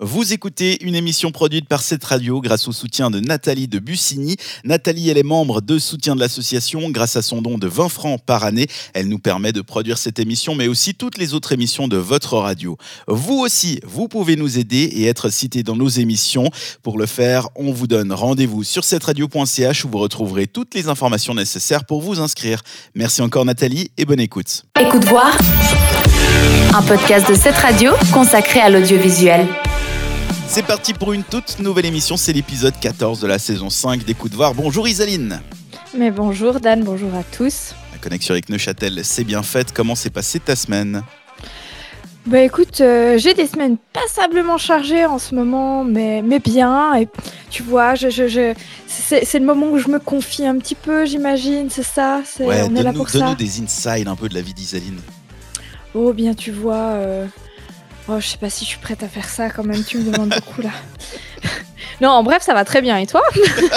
Vous écoutez une émission produite par cette radio grâce au soutien de Nathalie de Bussigny. Nathalie, elle est membre de soutien de l'association. Grâce à son don de 20 francs par année, elle nous permet de produire cette émission, mais aussi toutes les autres émissions de votre radio. Vous aussi, vous pouvez nous aider et être cité dans nos émissions. Pour le faire, on vous donne rendez-vous sur cette radio.ch où vous retrouverez toutes les informations nécessaires pour vous inscrire. Merci encore Nathalie et bonne écoute. Écoute voir, un podcast de cette radio consacré à l'audiovisuel. C'est parti pour une toute nouvelle émission, c'est l'épisode 14 de la saison 5 des Coups de Voir. Bonjour Isaline Mais bonjour Dan, bonjour à tous. La connexion avec Neuchâtel, c'est bien faite. Comment s'est passée ta semaine? Bah écoute, euh, j'ai des semaines passablement chargées en ce moment, mais, mais bien. Et tu vois, je, je, je- c'est le moment où je me confie un petit peu, j'imagine, c'est ça c'est- Ouais, On est là donne-nous pour ça. donne-nous des insides un peu de la vie d'Isaline. Oh bien, tu vois. euh, Oh, je sais pas si je suis prête à faire ça quand même, tu me demandes beaucoup là. non, en bref, ça va très bien. Et toi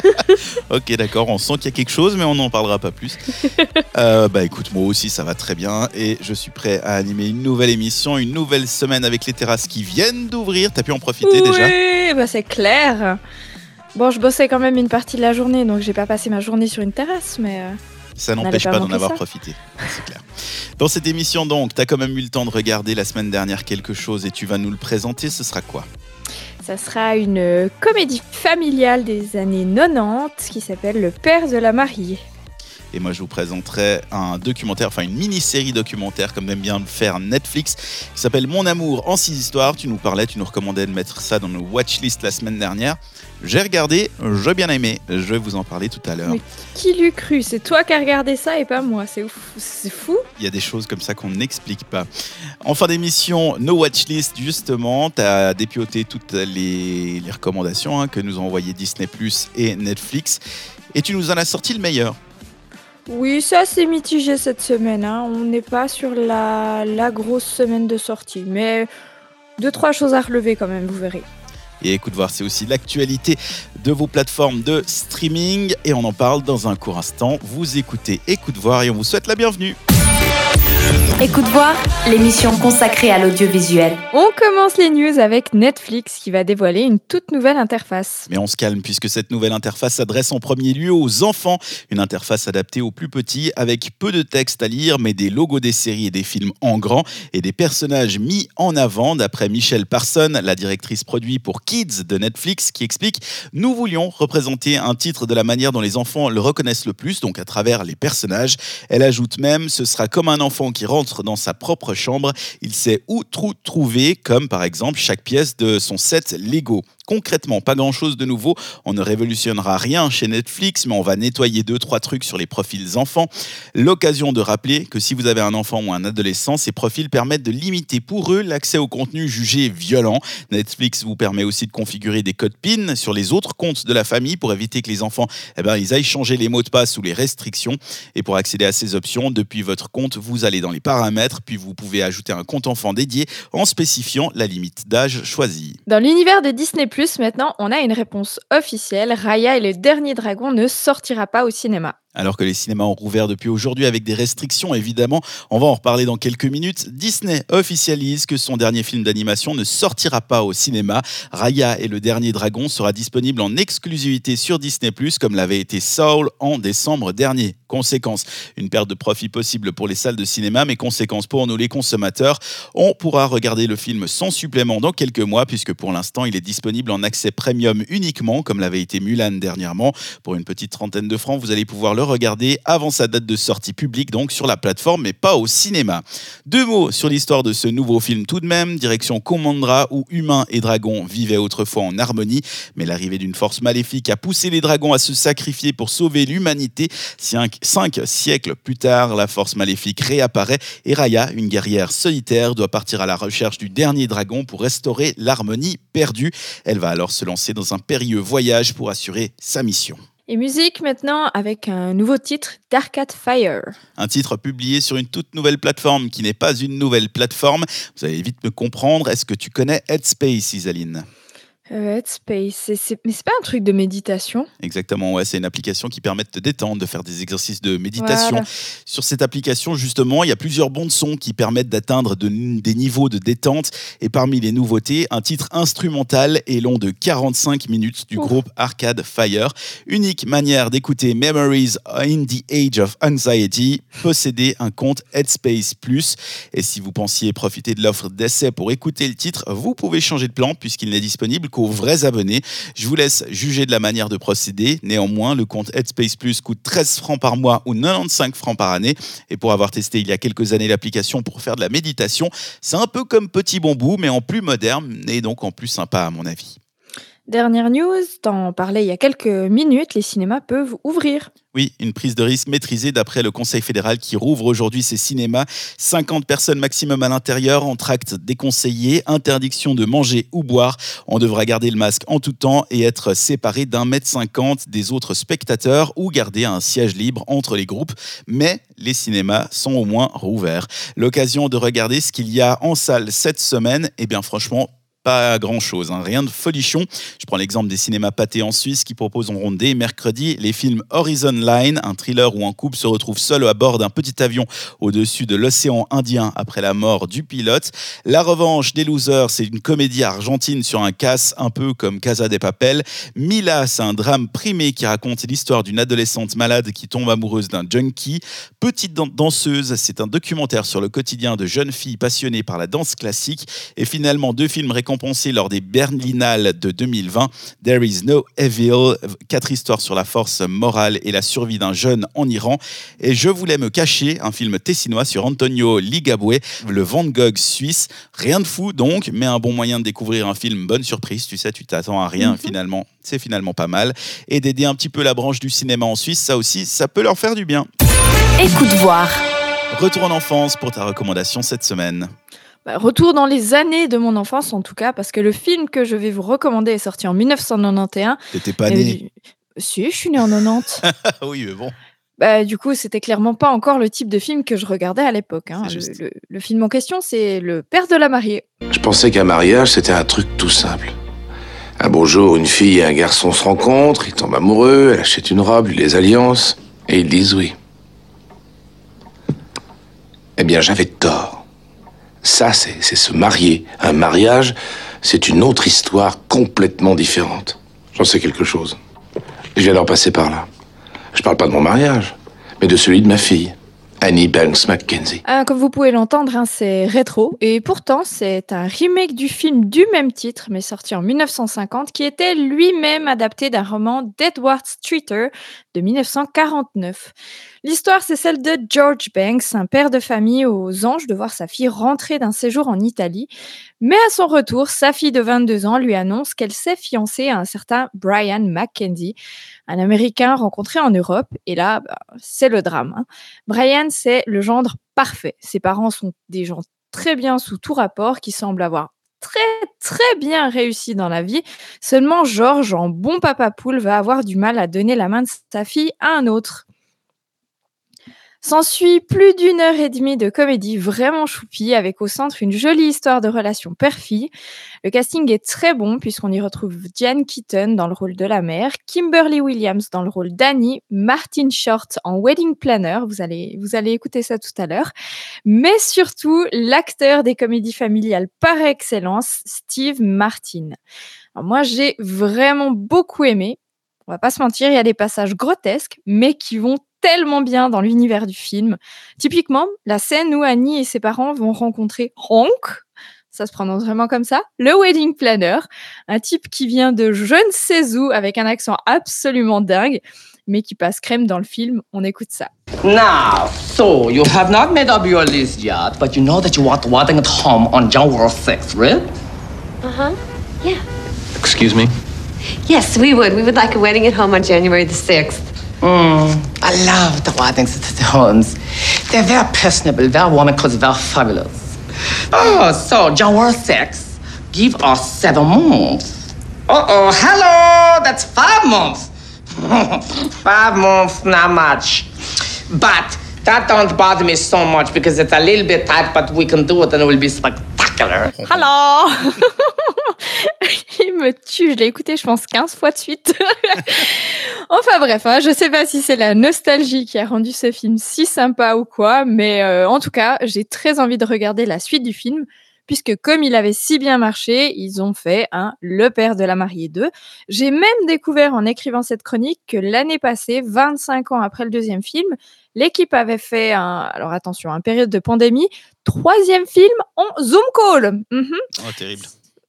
Ok, d'accord, on sent qu'il y a quelque chose, mais on n'en parlera pas plus. Euh, bah écoute, moi aussi ça va très bien et je suis prêt à animer une nouvelle émission, une nouvelle semaine avec les terrasses qui viennent d'ouvrir. T'as pu en profiter déjà? Oui, bah c'est clair. Bon, je bossais quand même une partie de la journée, donc j'ai pas passé ma journée sur une terrasse, mais. Ça n'empêche pas pas d'en avoir ça. profité, c'est clair. Dans cette émission donc, t'as quand même eu le temps de regarder la semaine dernière quelque chose et tu vas nous le présenter, ce sera quoi? Ça sera une comédie familiale des années 90 qui s'appelle Le père de la mariée. Et moi, je vous présenterai un documentaire, enfin une mini-série documentaire, comme aime bien le faire Netflix, qui s'appelle Mon amour en six histoires. Tu nous parlais, tu nous recommandais de mettre ça dans nos watchlist la semaine dernière. J'ai regardé, j'ai bien aimé. Je vais vous en parler tout à l'heure. Qui l'eût cru? C'est toi qui as regardé ça et pas moi. C'est fou. Il y a des choses comme ça qu'on n'explique pas. En fin d'émission, nos watchlist, justement, tu as dépioté toutes les, les recommandations hein, que nous ont envoyées Disney Plus et Netflix. Et tu nous en as sorti le meilleur. Oui, ça c'est mitigé cette semaine. hein. On n'est pas sur la, grosse semaine de sortie. Mais deux, trois choses à relever quand même, vous verrez. Et écoute voir, c'est aussi l'actualité de vos plateformes de streaming. Et on en parle dans un court instant. Vous écoutez Écoute voir et on vous souhaite la bienvenue. Écoute voir, l'émission consacrée à l'audiovisuel. On commence les news avec Netflix qui va dévoiler une toute nouvelle interface. Mais on se calme puisque cette nouvelle interface s'adresse en premier lieu aux enfants. Une interface adaptée aux plus petits avec peu de texte à lire mais des logos des séries et des films en grand et des personnages mis en avant d'après Michelle Parson, la directrice produit pour Kids de Netflix qui explique Nous voulions représenter un titre de la manière dont les enfants le reconnaissent le plus, donc à travers les personnages. Elle ajoute même Ce sera comme un enfant qui rentre dans sa propre chambre. Il sait où trou trouver, comme par exemple chaque pièce de son set Lego. Concrètement, pas grand-chose de nouveau. On ne révolutionnera rien chez Netflix, mais on va nettoyer deux, trois trucs sur les profils enfants. L'occasion de rappeler que si vous avez un enfant ou un adolescent, ces profils permettent de limiter pour eux l'accès au contenu jugé violent. Netflix vous permet aussi de configurer des codes PIN sur les autres comptes de la famille pour éviter que les enfants eh ben, ils aillent changer les mots de passe ou les restrictions. Et pour accéder à ces options, depuis votre compte, vous allez dans les paramètres, puis vous pouvez ajouter un compte enfant dédié en spécifiant la limite d'âge choisie. Dans l'univers de Disney ⁇ maintenant, on a une réponse officielle. Raya et le dernier dragon ne sortira pas au cinéma. Alors que les cinémas ont rouvert depuis aujourd'hui avec des restrictions, évidemment, on va en reparler dans quelques minutes. Disney officialise que son dernier film d'animation ne sortira pas au cinéma. Raya et le dernier dragon sera disponible en exclusivité sur Disney+, comme l'avait été Soul en décembre dernier. Conséquence, une perte de profit possible pour les salles de cinéma, mais conséquence pour nous les consommateurs, on pourra regarder le film sans supplément dans quelques mois, puisque pour l'instant il est disponible en accès premium uniquement, comme l'avait été Mulan dernièrement. Pour une petite trentaine de francs, vous allez pouvoir le regarder avant sa date de sortie publique, donc sur la plateforme, mais pas au cinéma. Deux mots sur l'histoire de ce nouveau film tout de même, direction Commandra, où humains et dragons vivaient autrefois en harmonie, mais l'arrivée d'une force maléfique a poussé les dragons à se sacrifier pour sauver l'humanité. Cinq, cinq siècles plus tard, la force maléfique réapparaît et Raya, une guerrière solitaire, doit partir à la recherche du dernier dragon pour restaurer l'harmonie perdue. Elle va alors se lancer dans un périlleux voyage pour assurer sa mission. Et musique maintenant avec un nouveau titre, Dark Fire. Un titre publié sur une toute nouvelle plateforme qui n'est pas une nouvelle plateforme. Vous allez vite me comprendre. Est-ce que tu connais Headspace, Isaline? Euh, Headspace, c'est- c'est- mais c'est pas un truc de méditation Exactement, ouais, c'est une application qui permet de te détendre, de faire des exercices de méditation. Voilà. Sur cette application, justement, il y a plusieurs bons de son qui permettent d'atteindre de- des niveaux de détente. Et parmi les nouveautés, un titre instrumental et long de 45 minutes du Ouf. groupe Arcade Fire. Unique manière d'écouter Memories in the Age of Anxiety, posséder un compte Headspace Plus. Et si vous pensiez profiter de l'offre d'essai pour écouter le titre, vous pouvez changer de plan puisqu'il n'est disponible qu'aux vrais abonnés. Je vous laisse juger de la manière de procéder. Néanmoins, le compte Headspace Plus coûte 13 francs par mois ou 95 francs par année. Et pour avoir testé il y a quelques années l'application pour faire de la méditation, c'est un peu comme Petit Bambou, mais en plus moderne et donc en plus sympa à mon avis. Dernière news, t'en parlais il y a quelques minutes, les cinémas peuvent ouvrir. Oui, une prise de risque maîtrisée d'après le Conseil fédéral qui rouvre aujourd'hui ses cinémas. 50 personnes maximum à l'intérieur, entracte déconseillé, interdiction de manger ou boire. On devra garder le masque en tout temps et être séparé d'un mètre cinquante des autres spectateurs ou garder un siège libre entre les groupes. Mais les cinémas sont au moins rouverts. L'occasion de regarder ce qu'il y a en salle cette semaine, eh bien franchement, pas grand chose, rien de folichon. Je prends l'exemple des cinémas pâtés en Suisse qui proposeront dès mercredi les films Horizon Line, un thriller où un couple se retrouve seul à bord d'un petit avion au-dessus de l'océan Indien après la mort du pilote. La revanche des losers, c'est une comédie argentine sur un casse un peu comme Casa de Papel. Mila, c'est un drame primé qui raconte l'histoire d'une adolescente malade qui tombe amoureuse d'un junkie. Petite dan- danseuse, c'est un documentaire sur le quotidien de jeunes filles passionnées par la danse classique. Et finalement, deux films récompensés lors des Berlinales de 2020. There is no evil, quatre histoires sur la force morale et la survie d'un jeune en Iran. Et Je voulais me cacher, un film tessinois sur Antonio Ligabue, le Van Gogh suisse. Rien de fou donc, mais un bon moyen de découvrir un film. Bonne surprise, tu sais, tu t'attends à rien Mhm. finalement. C'est finalement pas mal. Et d'aider un petit peu la branche du cinéma en Suisse, ça aussi, ça peut leur faire du bien. Écoute voir. Retour en enfance pour ta recommandation cette semaine. Bah, retour dans les années de mon enfance en tout cas, parce que le film que je vais vous recommander est sorti en 1991. T'étais pas né. du- Si, je suis née en 90. Ah oui, mais bon. Bah, du coup, c'était clairement pas encore le type de film que je regardais à l'époque. hein. Le, le- le film en question, c'est Le Père de la mariée. Je pensais qu'un mariage, c'était un truc tout simple. Un beau jour, une fille et un garçon se rencontrent, ils tombent amoureux, elle achète une robe, les alliances, et ils disent oui. Eh bien, j'avais tort. Ça, c'est se marier. Un mariage, c'est une autre histoire complètement différente. J'en sais quelque chose. Je viens d'en passer par là. Je parle pas de mon mariage, mais de celui de ma fille, Annie Banks Mackenzie. Ah, comme vous pouvez l'entendre, hein, c'est rétro. Et pourtant, c'est un remake du film du même titre, mais sorti en 1950, qui était lui-même adapté d'un roman d'Edward Streeter de 1949. L'histoire, c'est celle de George Banks, un père de famille aux anges de voir sa fille rentrer d'un séjour en Italie. Mais à son retour, sa fille de 22 ans lui annonce qu'elle s'est fiancée à un certain Brian Mackenzie, un Américain rencontré en Europe. Et là, bah, c'est le drame. hein. Brian, c'est le gendre parfait. Ses parents sont des gens très bien sous tout rapport, qui semblent avoir très très bien réussi dans la vie. Seulement George, en bon papa poule, va avoir du mal à donner la main de sa fille à un autre. S'ensuit plus d'une heure et demie de comédie vraiment choupie, avec au centre une jolie histoire de relation père-fille. Le casting est très bon, puisqu'on y retrouve Diane Keaton dans le rôle de la mère, Kimberly Williams dans le rôle d'Annie, Martin Short en wedding planner, vous allez, vous allez écouter ça tout à l'heure, mais surtout l'acteur des comédies familiales par excellence, Steve Martin. Moi, j'ai vraiment beaucoup aimé. On va pas se mentir, il y a des passages grotesques, mais qui vont tellement bien dans l'univers du film. Typiquement, la scène où Annie et ses parents vont rencontrer Hank, ça se prononce vraiment comme ça, le wedding planner, un type qui vient de je ne sais où avec un accent absolument dingue, mais qui passe crème dans le film. On écoute ça. Now, so you have not made up your list yet, but you know that you want wedding at home on January 6th, right? Uh huh. Yeah. Excuse me? Yes, we would. We would like a wedding at home on January the 6th. Mm, I love the weddings at the homes. They're very personable, very warm, because very fabulous. Oh, so January 6th, give us seven months. Uh-oh, hello, that's five months. five months, not much. But that don't bother me so much because it's a little bit tight, but we can do it and it will be spectacular. Alors Il me me tue. Je l'ai écouté, je pense, 15 fois de suite. enfin bref, hein, je sais pas si c'est la nostalgie qui a rendu ce film si sympa ou quoi, mais euh, en tout cas, j'ai très envie de regarder la suite du film puisque comme il avait si bien marché, ils ont fait un Le Père de la mariée 2. J'ai même découvert en écrivant cette chronique que l'année passée, 25 ans après le deuxième film, l'équipe avait fait un, alors attention, un période de pandémie, troisième film en Zoom call. Mhm. Oh, terrible.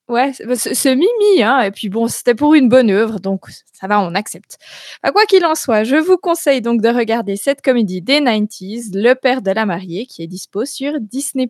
Ouais, c'est Mimi, hein. Et puis bon, c'était pour une bonne œuvre, donc ça va, on accepte. Bah, quoi qu'il en soit, je vous conseille donc de regarder cette comédie des 90s, Le Père de la mariée, qui est dispo sur Disney+.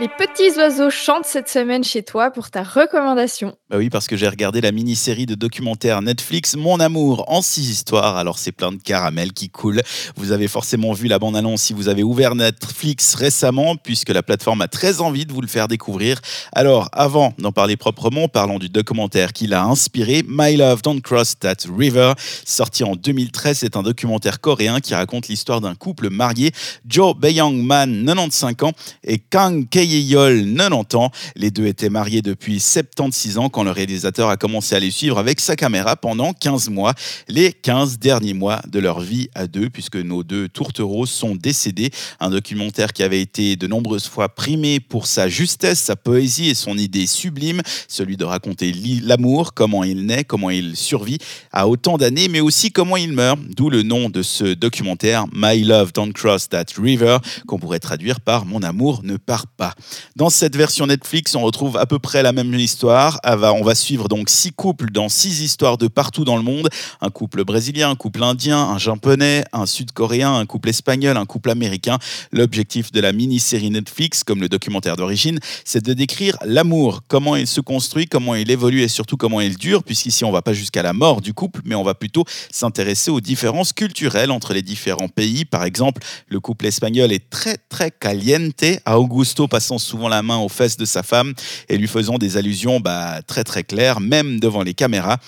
Les petits oiseaux chantent cette semaine chez toi pour ta recommandation. Bah oui, parce que j'ai regardé la mini-série de documentaire Netflix Mon amour en six histoires. Alors c'est plein de caramel qui coulent. Vous avez forcément vu la bande-annonce si vous avez ouvert Netflix récemment, puisque la plateforme a très envie de vous le faire découvrir. Alors avant d'en parler proprement, parlons du documentaire qui l'a inspiré, My Love Don't Cross That River, sorti en 2013. C'est un documentaire coréen qui raconte l'histoire d'un couple marié, Jo Bae-young Man, 95 ans, et Kang Kei Yol, 90 ans. Les deux étaient mariés depuis 76 ans quand le réalisateur a commencé à les suivre avec sa caméra pendant 15 mois, les 15 derniers mois de leur vie à deux, puisque nos deux tourtereaux sont décédés. Un documentaire qui avait été de nombreuses fois primé pour sa justesse, sa poésie et son idée sublime, celui de raconter l'amour, comment il naît, comment il survit à autant d'années, mais aussi comment il meurt, d'où le nom de ce documentaire, My Love Don't Cross That River, qu'on pourrait traduire par Mon amour ne part pas. Dans cette version Netflix, on retrouve à peu près la même histoire. On va suivre donc six couples dans six histoires de partout dans le monde. Un couple brésilien, un couple indien, un japonais, un sud-coréen, un couple espagnol, un couple américain. L'objectif de la mini-série Netflix, comme le documentaire d'origine, c'est de décrire l'amour, comment il se construit, comment il évolue et surtout comment il dure, puisqu'ici on va pas jusqu'à la mort du couple, mais on va plutôt s'intéresser aux différences culturelles entre les différents pays. Par exemple, le couple espagnol est très très caliente. Augusto passe souvent la main aux fesses de sa femme et lui faisant des allusions bah, très très claires, même devant les caméras.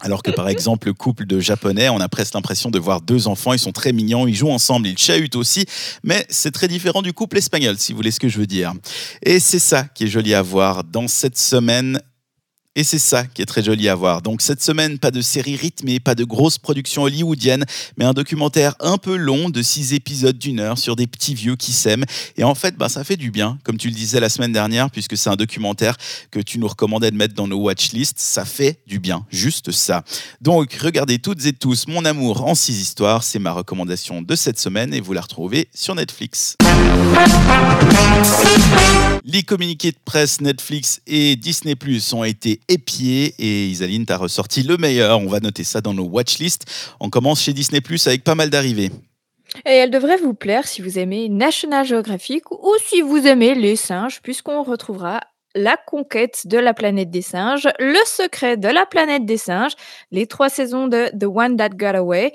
Alors que par exemple, le couple de japonais, on a presque l'impression de voir deux enfants, ils sont très mignons, ils jouent ensemble, ils chahutent aussi, mais c'est très différent du couple espagnol, si vous voulez ce que je veux dire. Et c'est ça qui est joli à voir dans cette semaine et c'est ça qui est très joli à voir. Donc cette semaine, pas de série rythmée, pas de grosse production hollywoodienne, mais un documentaire un peu long de six épisodes d'une heure sur des petits vieux qui s'aiment. Et en fait, bah, ça fait du bien, comme tu le disais la semaine dernière, puisque c'est un documentaire que tu nous recommandais de mettre dans nos watchlists. Ça fait du bien, juste ça. Donc regardez toutes et tous Mon amour en six histoires, c'est ma recommandation de cette semaine et vous la retrouvez sur Netflix. Les communiqués de presse Netflix et Disney Plus ont été épiés et Isaline t'a ressorti le meilleur. On va noter ça dans nos watchlists. On commence chez Disney Plus avec pas mal d'arrivées. Et elle devrait vous plaire si vous aimez National Geographic ou si vous aimez les singes, puisqu'on retrouvera la conquête de la planète des singes, Le secret de la planète des singes, les trois saisons de The One That Got Away.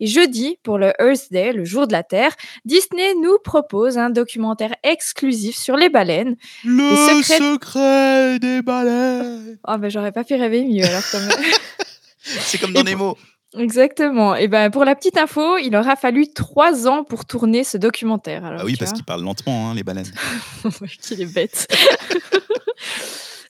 Et jeudi, pour le Earth Day, le jour de la Terre, Disney nous propose un documentaire exclusif sur les baleines. Le secret... des baleines. Oh, ben j'aurais pas pu rêver mieux alors quand même. C'est comme dans Nemo. Exactement. Et ben pour la petite info, il aura fallu trois ans pour tourner ce documentaire. ah oui, parce qu'ils parlent lentement, hein, les baleines. Qu'il est bête.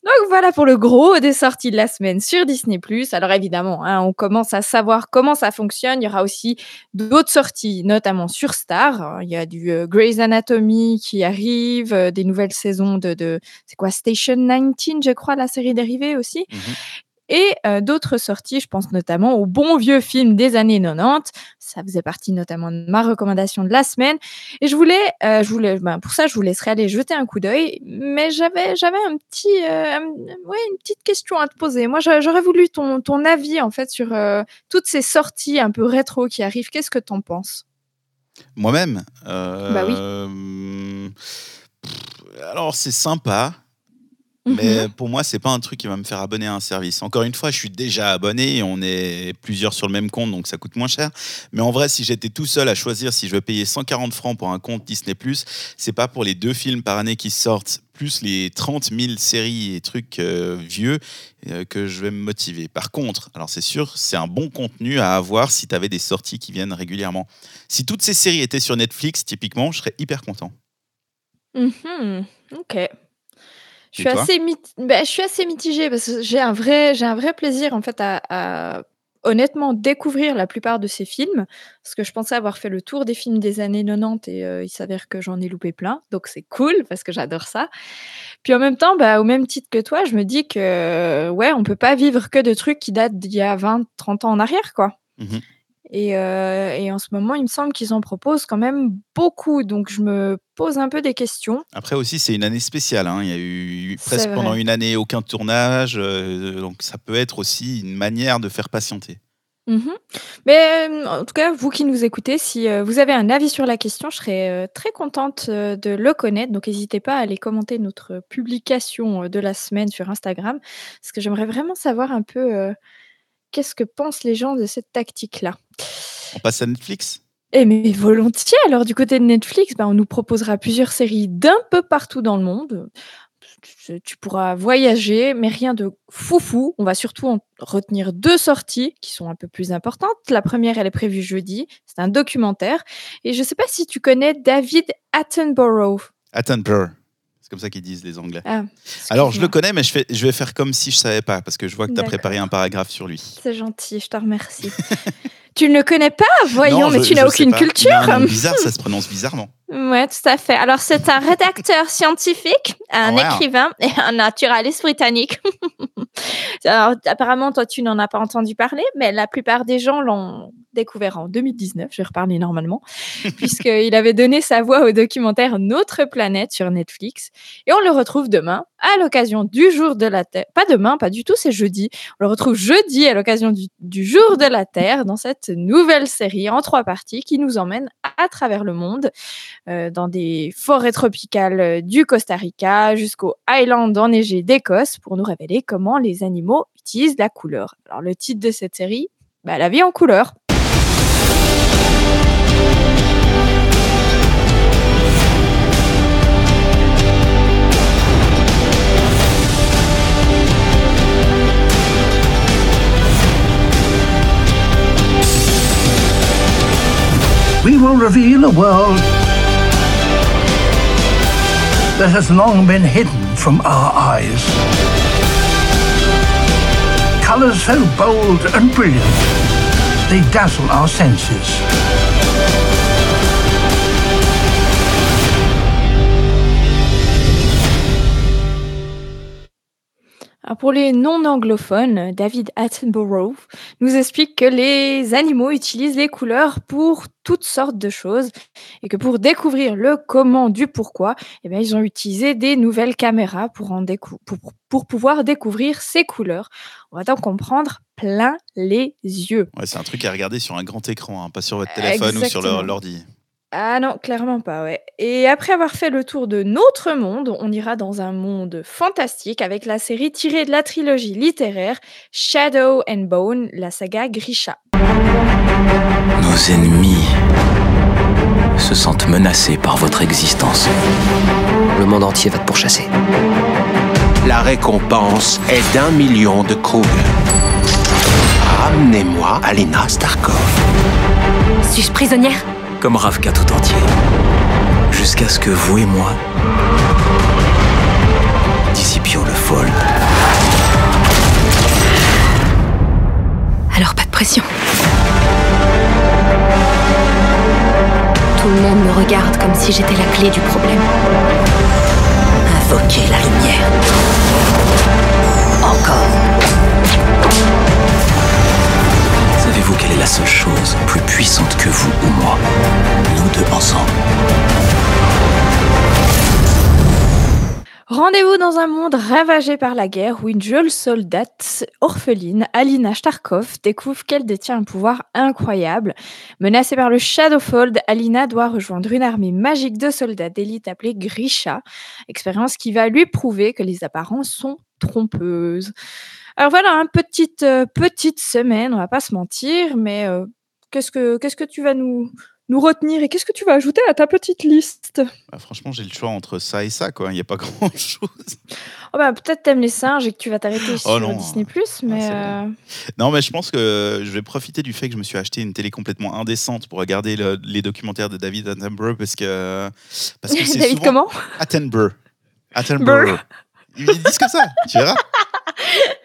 Donc voilà pour le gros des sorties de la semaine sur Disney+. Alors évidemment, hein, on commence à savoir comment ça fonctionne. Il y aura aussi d'autres sorties, notamment sur Star. Il y a du euh, Grey's Anatomy qui arrive, euh, des nouvelles saisons de, c'est Station 19, je crois, la série dérivée aussi. Mmh et d'autres sorties, je pense notamment au bon vieux film des années 90. Ça faisait partie notamment de ma recommandation de la semaine. Et je voulais, je voulais ben, pour ça, je vous laisserai aller jeter un coup d'œil. Mais j'avais, j'avais un petit, ouais, une petite question à te poser. Moi, j'aurais voulu ton, ton avis en fait sur toutes ces sorties un peu rétro qui arrivent. Qu'est-ce que tu en penses? Moi-même? Bah oui. Alors, c'est sympa. Mais mhm. pour moi, c'est pas un truc qui va me faire abonner à un service. Encore une fois, je suis déjà abonné et on est plusieurs sur le même compte, donc ça coûte moins cher. Mais en vrai, si j'étais tout seul à choisir si je veux payer 140 francs pour un compte Disney+, c'est pas pour les deux films par année qui sortent, plus les 30 000 séries et trucs euh, vieux euh, que je vais me motiver. Par contre, alors c'est sûr, c'est un bon contenu à avoir si tu avais des sorties qui viennent régulièrement. Si toutes ces séries étaient sur Netflix, typiquement, je serais hyper content. Mhm. Ok. Je suis, assez ben, je suis assez mitigée parce que j'ai un vrai, j'ai un vrai plaisir en fait à, à, honnêtement découvrir la plupart de ces films parce que je pensais avoir fait le tour des films des années 90 et euh, il s'avère que j'en ai loupé plein, donc c'est cool parce que j'adore ça. Puis en même temps, bah, au même titre que toi, je me dis que ouais, on peut pas vivre que de trucs qui datent d'il y a 20, 30 ans en arrière, quoi. Euh, et, en ce moment, il me semble qu'ils en proposent quand même beaucoup. Donc, je me pose un peu des questions. Après aussi, c'est une année spéciale. Hein. Il y a eu presque pendant une année aucun tournage. Euh, donc, ça peut être aussi une manière de faire patienter. Mmh Mais en tout cas, vous qui nous écoutez, si vous avez un avis sur la question, je serais très contente de le connaître. Donc, n'hésitez pas à aller commenter notre publication de la semaine sur Instagram, parce que j'aimerais vraiment savoir un peu qu'est-ce que pensent les gens de cette tactique-là? On passe à Netflix? Eh mais volontiers. Alors du côté de Netflix, bah, on nous proposera plusieurs séries d'un peu partout dans le monde. Tu pourras voyager, mais rien de foufou. On va surtout en retenir deux sorties qui sont un peu plus importantes. La première, elle est prévue jeudi. C'est un documentaire. Et je ne sais pas si tu connais David Attenborough. Attenborough. C'est comme ça qu'ils disent les Anglais. Ah, Alors, je le connais, mais je, fais, je vais faire comme si je savais pas, parce que je vois que tu as préparé un paragraphe sur lui. C'est gentil, je te remercie. tu ne le connais pas Voyons, mais tu n'as aucune culture. bizarre, ça se prononce bizarrement. Ouais, tout à fait. Alors, c'est un rédacteur scientifique, un écrivain et un naturaliste britannique. Alors, apparemment, toi, tu n'en as pas entendu parler, mais la plupart des gens l'ont découvert en 2019, je vais reparler normalement, puisqu'il avait donné sa voix au documentaire Notre planète sur Netflix. Et on le retrouve demain à l'occasion du jour de la Terre. Pas demain, pas du tout, c'est jeudi. On le retrouve jeudi à l'occasion du, jour de la Terre dans cette nouvelle série en trois parties qui nous emmène à, travers le monde, euh, dans des forêts tropicales du Costa Rica jusqu'aux Highlands enneigées d'Écosse pour nous révéler comment les animaux utilisent la couleur. Alors le titre de cette série, bah, La vie en couleur. Will reveal a world that has long been hidden from our eyes. Colors so bold and brilliant, they dazzle our senses. Pour les non-anglophones, David Attenborough nous explique que les animaux utilisent les couleurs pour toutes sortes de choses et que pour découvrir le comment du pourquoi, eh bien, ils ont utilisé des nouvelles caméras pour, en pour, pour pouvoir découvrir ces couleurs. On va donc comprendre plein les yeux. Ouais, c'est un truc à regarder sur un grand écran, hein, pas sur votre téléphone ou sur l'ordi. Ah non, clairement pas, ouais. Et après avoir fait le tour de notre monde, on ira dans un monde fantastique avec la série tirée de la trilogie littéraire Shadow and Bone, la saga Grisha. Nos ennemis se sentent menacés par votre existence. Le monde entier va te pourchasser. La récompense est d'un million de Krug. Ramenez-moi Alina Starkov. Suis-je prisonnière? Comme Ravka tout entier. Jusqu'à ce que vous et moi dissipions le fold. Alors pas de pression. Tout le monde me regarde comme si j'étais la clé du problème. Invoquez la lumière. Encore. Quelle est la seule chose plus puissante que vous ou moi? Nous deux ensemble. Rendez-vous dans un monde ravagé par la guerre où une jeune soldate orpheline, Alina Starkov, découvre qu'elle détient un pouvoir incroyable. Menacée par le Shadowfold, Alina doit rejoindre une armée magique de soldats d'élite appelée Grisha, expérience qui va lui prouver que les apparences sont trompeuses. Alors voilà, une petite, euh, petite semaine, on va pas se mentir, mais euh, qu'est-ce que qu'est-ce que tu vas nous nous retenir et qu'est-ce que tu vas ajouter à ta petite liste? Bah, Franchement, j'ai le choix entre ça et ça, quoi. Il n'y a pas grand-chose. Oh bah, peut-être t'aimes les singes et que tu vas t'arrêter oh sur Disney+, mais... Euh, non, mais je pense que je vais profiter du fait que je me suis acheté une télé complètement indécente pour regarder les documentaires de David Attenborough, parce que... Parce que David comment? Attenborough. Attenborough. Ils disent que ça, tu verras.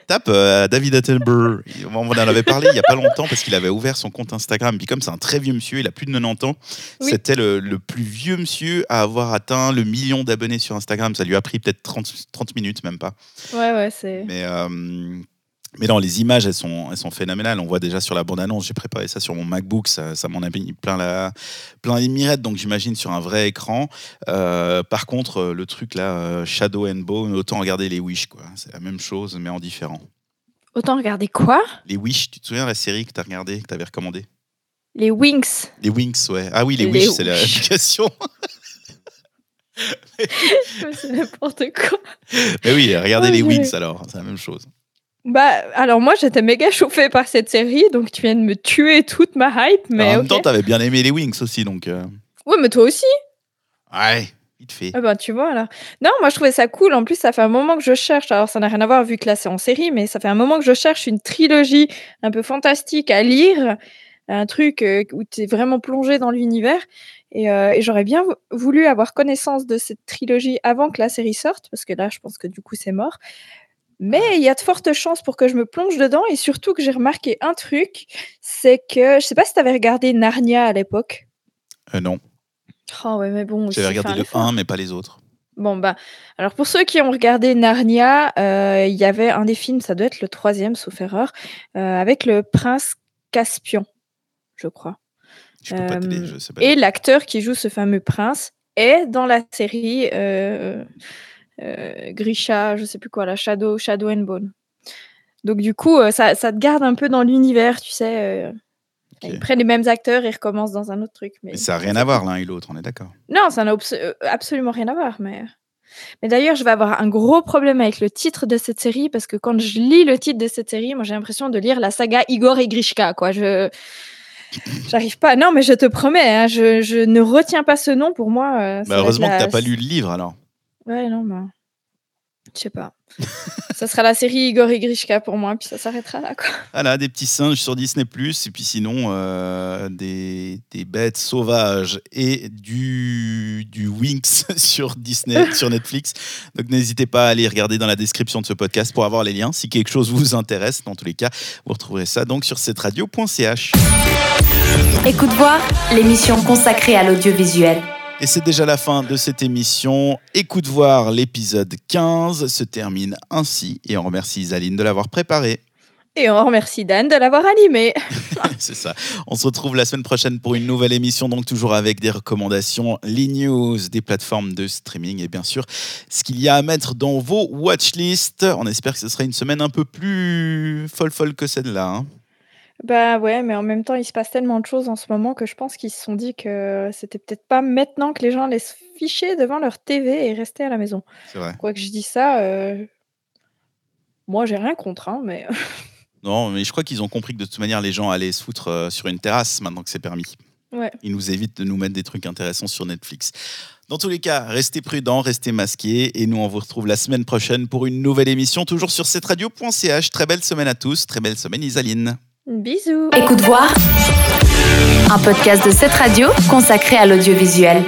Tape euh, David Attenborough. On en avait parlé il y a pas longtemps parce qu'il avait ouvert son compte Instagram. Puis comme c'est un très vieux monsieur, il a plus de 90 ans. Oui. C'était le, le plus vieux monsieur à avoir atteint le million d'abonnés sur Instagram. Ça lui a pris peut-être 30, 30 minutes, même pas. Ouais, ouais, c'est. Mais, euh, mais non, les images, elles sont, elles sont phénoménales. On voit déjà sur la bande-annonce, j'ai préparé ça sur mon MacBook, ça, ça m'en a mis plein, la, plein les mirettes, donc j'imagine sur un vrai écran. Euh, par contre, euh, le truc là, euh, Shadow and Bone, autant regarder les Wish, quoi. C'est la même chose, mais en différent. Autant regarder quoi? Les Wish, tu te souviens de la série que tu as regardée, que tu avais recommandée? Les Wings. Les Wings, ouais. Ah oui, les, Les Wish, c'est l'application. c'est n'importe quoi. mais oui, regardez Oh, les. Wings alors, c'est la même chose. Bah, alors moi, j'étais méga chauffée par cette série, donc tu viens de me tuer toute ma hype, mais. Alors, en même temps, t'avais bien aimé les Wings aussi, donc. euh, Ouais, mais toi aussi. Ouais, vite fait. Ah bah tu vois là. Non, moi je trouvais ça cool. En plus, ça fait un moment que je cherche. Alors ça n'a rien à voir vu que là c'est en série, mais ça fait un moment que je cherche une trilogie un peu fantastique à lire, un truc euh, où tu es vraiment plongé dans l'univers. Et, euh, et j'aurais bien vou- voulu avoir connaissance de cette trilogie avant que la série sorte, parce que là je pense que du coup c'est mort. Mais il y a de fortes chances pour que je me plonge dedans et surtout que j'ai remarqué un truc, c'est que je sais pas si tu avais regardé Narnia à l'époque. Euh, non, Oh ouais, mais bon. j'avais regardé le l'effort. 1, mais pas les autres. Bon, bah, alors pour ceux qui ont regardé Narnia, euh, il y avait un des films, ça doit être le troisième, sauf erreur, euh, avec le prince Caspian, je crois. Je peux pas Euh, je sais pas. Et l'acteur qui joue ce fameux prince est dans la série Grisha, je sais plus quoi, la Shadow, Shadow and Bone. Donc du coup, euh, ça, ça te garde un peu dans l'univers, tu sais. euh. Ils prennent les mêmes acteurs et recommencent dans un autre truc. Mais, Mais ça n'a rien à voir l'un et l'autre, on est d'accord. non, ça n'a abs- euh, absolument rien à voir. Mais, mais d'ailleurs, je vais avoir un gros problème avec le titre de cette série parce que quand je lis le titre de cette série, moi j'ai l'impression de lire la saga Igor et Grishka. Quoi. Je j'arrive pas. Non, mais je te promets, hein, je, je ne retiens pas ce nom pour moi. euh, Bah, heureusement que la- t'as pas lu le livre alors. Ouais, non, bah. Je sais pas. ça sera la série Igor et Grishka pour moi, puis ça s'arrêtera là. Quoi. Voilà, des petits singes sur Disney et puis sinon euh, des, des bêtes sauvages et du, du Winx sur Disney, sur Netflix. Donc n'hésitez pas à aller regarder dans la description de ce podcast pour avoir les liens. Si quelque chose vous intéresse, dans tous les cas, vous retrouverez ça donc sur cette radio.ch. Écoute voir, l'émission consacrée à l'audiovisuel. Et c'est déjà la fin de cette émission. Écoute voir l'épisode 15 se termine ainsi et on remercie Isaline de l'avoir préparé. Et on remercie Dan de l'avoir animé. C'est ça. On se retrouve la semaine prochaine pour une nouvelle émission, donc toujours avec des recommandations, les news, des plateformes de streaming et bien sûr ce qu'il y a à mettre dans vos watchlists. On espère que ce sera une semaine un peu plus folle folle que celle-là. hein. Bah ouais, mais en même temps, il se passe tellement de choses en ce moment que je pense qu'ils se sont dit que c'était peut-être pas maintenant que les gens allaient se ficher devant leur TV et rester à la maison. C'est vrai. Quoi que je dis ça, euh, moi j'ai rien contre, hein, mais Non, mais je crois qu'ils ont compris que de toute manière les gens allaient se foutre euh, sur une terrasse maintenant que c'est permis. ouais. Ils nous évitent de nous mettre des trucs intéressants sur Netflix. Dans tous les cas, restez prudents, restez masqués et nous on vous retrouve la semaine prochaine pour une nouvelle émission toujours sur cette radio.ch. Très belle semaine à tous, très belle semaine Isaline. Bisous. Écoute voir, un podcast de cette radio consacré à l'audiovisuel.